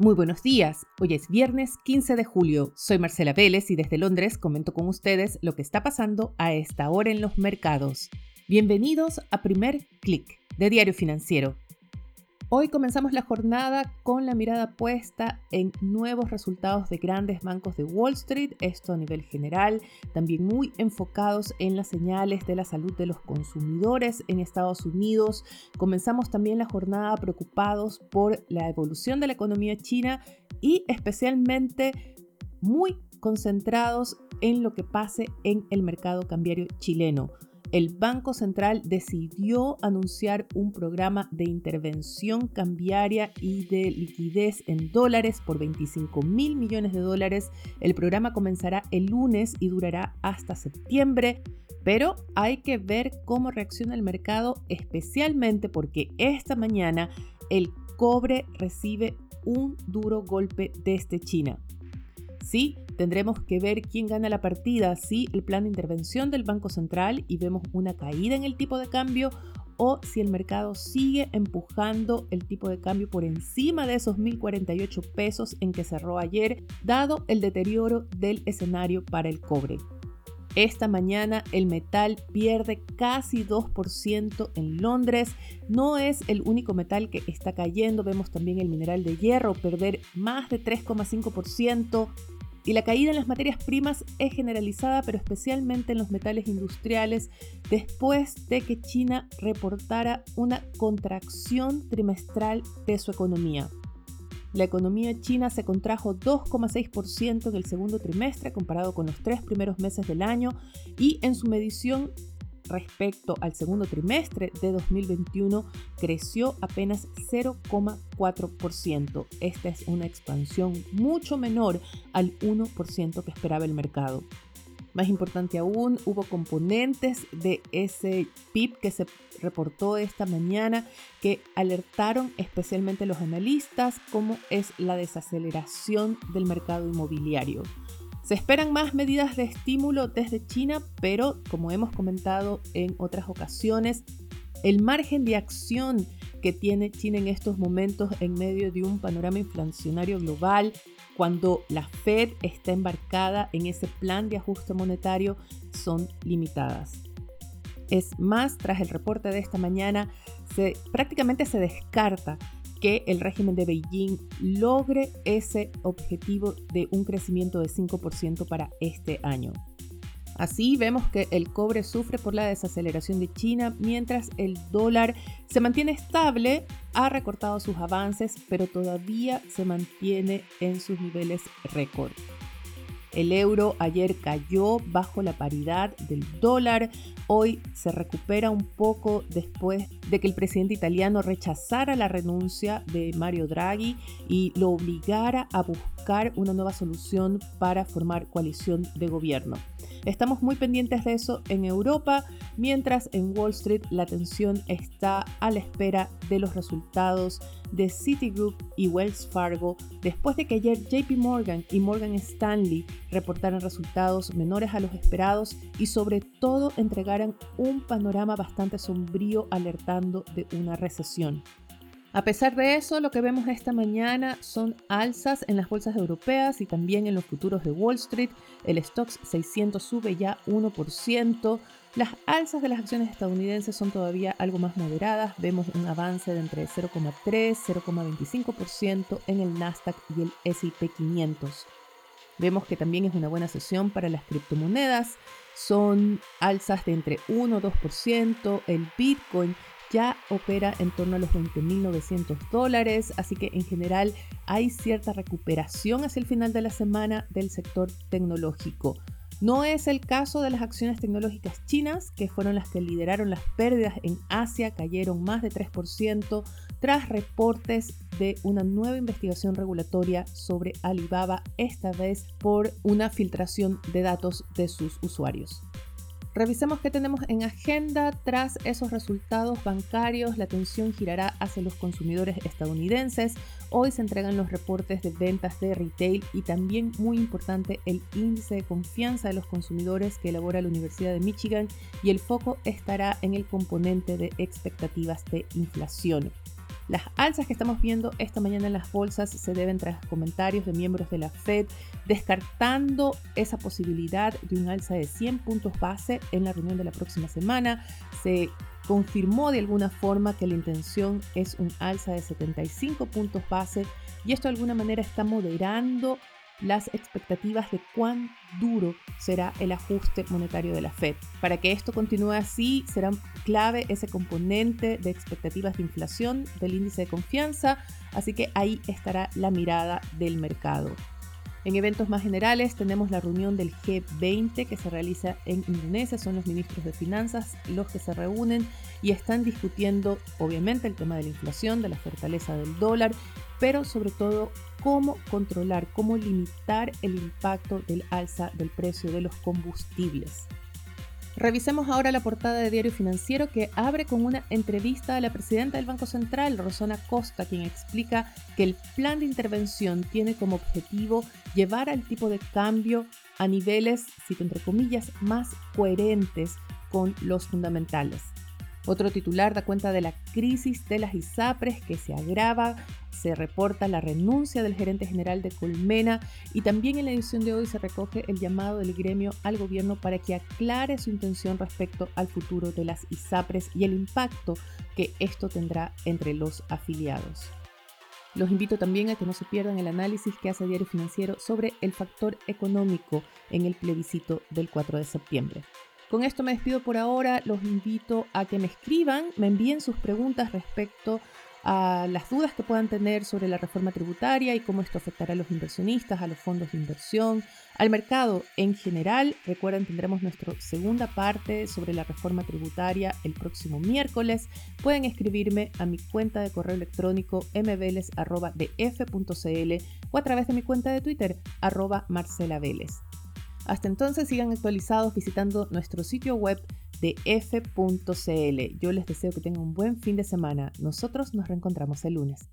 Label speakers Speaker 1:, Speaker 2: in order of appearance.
Speaker 1: Muy buenos días, hoy es viernes 15 de julio, soy Marcela Vélez y desde Londres comento con ustedes lo que está pasando a esta hora en los mercados. Bienvenidos a Primer Click de Diario Financiero. Hoy comenzamos la jornada con la mirada puesta en nuevos resultados de grandes bancos de Wall Street, esto a nivel general, también muy enfocados en las señales de la salud de los consumidores en Estados Unidos. Comenzamos también la jornada preocupados por la evolución de la economía china y especialmente muy concentrados en lo que pase en el mercado cambiario chileno el Banco Central decidió anunciar un programa de intervención cambiaria y de liquidez en dólares por 25 mil millones de dólares. El programa comenzará el lunes y durará hasta septiembre. Pero hay que ver cómo reacciona el mercado, especialmente porque esta mañana el cobre recibe un duro golpe desde China. Sí, tendremos que ver quién gana la partida, si el plan de intervención del Banco Central y vemos una caída en el tipo de cambio o si el mercado sigue empujando el tipo de cambio por encima de esos 1.048 pesos en que cerró ayer, dado el deterioro del escenario para el cobre. Esta mañana el metal pierde casi 2% en Londres. No es el único metal que está cayendo. Vemos también el mineral de hierro perder más de 3,5%. Y la caída en las materias primas es generalizada, pero especialmente en los metales industriales, después de que China reportara una contracción trimestral de su economía. La economía china se contrajo 2,6% en el segundo trimestre comparado con los tres primeros meses del año y en su medición respecto al segundo trimestre de 2021 creció apenas 0,4%. Esta es una expansión mucho menor al 1% que esperaba el mercado. Más importante aún, hubo componentes de ese PIB que se reportó esta mañana que alertaron especialmente los analistas como es la desaceleración del mercado inmobiliario. Se esperan más medidas de estímulo desde China, pero como hemos comentado en otras ocasiones, el margen de acción que tiene China en estos momentos en medio de un panorama inflacionario global, cuando la Fed está embarcada en ese plan de ajuste monetario, son limitadas. Es más, tras el reporte de esta mañana, se, prácticamente se descarta que el régimen de Beijing logre ese objetivo de un crecimiento de 5% para este año. Así vemos que el cobre sufre por la desaceleración de China, mientras el dólar se mantiene estable, ha recortado sus avances, pero todavía se mantiene en sus niveles récord. El euro ayer cayó bajo la paridad del dólar, hoy se recupera un poco después de que el presidente italiano rechazara la renuncia de Mario Draghi y lo obligara a buscar una nueva solución para formar coalición de gobierno. Estamos muy pendientes de eso en Europa, mientras en Wall Street la atención está a la espera de los resultados de Citigroup y Wells Fargo después de que ayer JP Morgan y Morgan Stanley reportaran resultados menores a los esperados y sobre todo entregaran un panorama bastante sombrío alertando de una recesión. A pesar de eso, lo que vemos esta mañana son alzas en las bolsas europeas y también en los futuros de Wall Street. El Stocks 600 sube ya 1%. Las alzas de las acciones estadounidenses son todavía algo más moderadas. Vemos un avance de entre 0,3 y 0,25% en el Nasdaq y el S&P 500. Vemos que también es una buena sesión para las criptomonedas. Son alzas de entre 1 y 2%. El Bitcoin ya opera en torno a los 20.900 dólares, así que en general hay cierta recuperación hacia el final de la semana del sector tecnológico. No es el caso de las acciones tecnológicas chinas, que fueron las que lideraron las pérdidas en Asia, cayeron más de 3% tras reportes de una nueva investigación regulatoria sobre Alibaba, esta vez por una filtración de datos de sus usuarios. Revisemos qué tenemos en agenda. Tras esos resultados bancarios, la atención girará hacia los consumidores estadounidenses. Hoy se entregan los reportes de ventas de retail y también, muy importante, el índice de confianza de los consumidores que elabora la Universidad de Michigan y el foco estará en el componente de expectativas de inflación. Las alzas que estamos viendo esta mañana en las bolsas se deben tras comentarios de miembros de la Fed descartando esa posibilidad de un alza de 100 puntos base en la reunión de la próxima semana. Se confirmó de alguna forma que la intención es un alza de 75 puntos base y esto de alguna manera está moderando las expectativas de cuán duro será el ajuste monetario de la Fed. Para que esto continúe así, será clave ese componente de expectativas de inflación del índice de confianza, así que ahí estará la mirada del mercado. En eventos más generales tenemos la reunión del G20 que se realiza en Indonesia. Son los ministros de finanzas los que se reúnen y están discutiendo obviamente el tema de la inflación, de la fortaleza del dólar, pero sobre todo cómo controlar, cómo limitar el impacto del alza del precio de los combustibles. Revisemos ahora la portada de Diario Financiero que abre con una entrevista a la presidenta del Banco Central, Rosana Costa, quien explica que el plan de intervención tiene como objetivo llevar al tipo de cambio a niveles, cito entre comillas, más coherentes con los fundamentales. Otro titular da cuenta de la crisis de las ISAPRES que se agrava, se reporta la renuncia del gerente general de Colmena y también en la edición de hoy se recoge el llamado del gremio al gobierno para que aclare su intención respecto al futuro de las ISAPRES y el impacto que esto tendrá entre los afiliados. Los invito también a que no se pierdan el análisis que hace Diario Financiero sobre el factor económico en el plebiscito del 4 de septiembre. Con esto me despido por ahora, los invito a que me escriban, me envíen sus preguntas respecto a las dudas que puedan tener sobre la reforma tributaria y cómo esto afectará a los inversionistas, a los fondos de inversión, al mercado en general. Recuerden, tendremos nuestra segunda parte sobre la reforma tributaria el próximo miércoles. Pueden escribirme a mi cuenta de correo electrónico mveles.df.cl o a través de mi cuenta de Twitter, arroba hasta entonces sigan actualizados visitando nuestro sitio web de f.cl. Yo les deseo que tengan un buen fin de semana. Nosotros nos reencontramos el lunes.